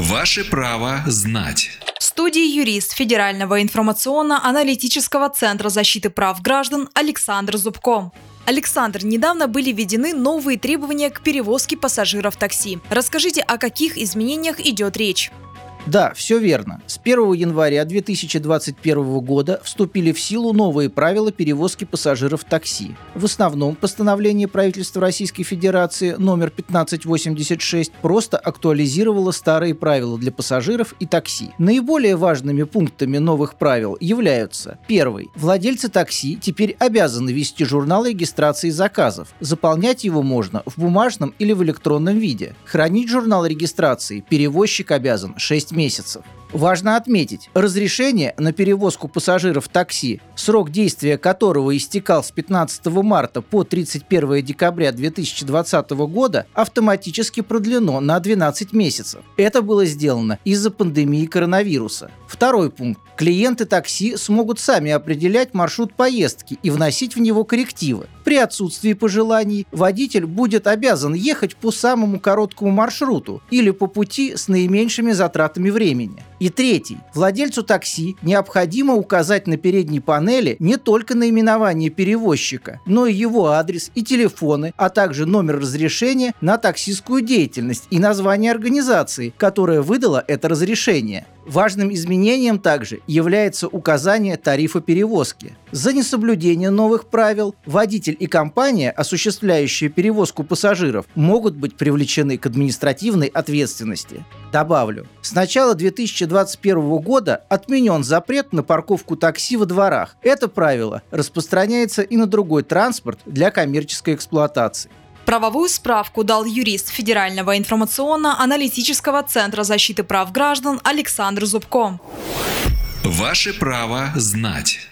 Ваше право знать. В студии юрист Федерального информационно-аналитического центра защиты прав граждан Александр Зубко. Александр, недавно были введены новые требования к перевозке пассажиров такси. Расскажите, о каких изменениях идет речь? Да, все верно. С 1 января 2021 года вступили в силу новые правила перевозки пассажиров такси. В основном постановление правительства Российской Федерации номер 1586 просто актуализировало старые правила для пассажиров и такси. Наиболее важными пунктами новых правил являются Первый. Владельцы такси теперь обязаны вести журнал регистрации заказов. Заполнять его можно в бумажном или в электронном виде. Хранить журнал регистрации перевозчик обязан 6 6 месяцев. Важно отметить, разрешение на перевозку пассажиров такси, срок действия которого истекал с 15 марта по 31 декабря 2020 года, автоматически продлено на 12 месяцев. Это было сделано из-за пандемии коронавируса. Второй пункт. Клиенты такси смогут сами определять маршрут поездки и вносить в него коррективы. При отсутствии пожеланий водитель будет обязан ехать по самому короткому маршруту или по пути с наименьшими затратами времени. И третий. Владельцу такси необходимо указать на передней панели не только наименование перевозчика, но и его адрес и телефоны, а также номер разрешения на таксистскую деятельность и название организации, которая выдала это разрешение. Важным изменением также является указание тарифа перевозки. За несоблюдение новых правил водитель и компания, осуществляющие перевозку пассажиров, могут быть привлечены к административной ответственности. Добавлю, с начала 2021 года отменен запрет на парковку такси во дворах. Это правило распространяется и на другой транспорт для коммерческой эксплуатации. Правовую справку дал юрист Федерального информационно-аналитического центра защиты прав граждан Александр Зубко. Ваше право знать.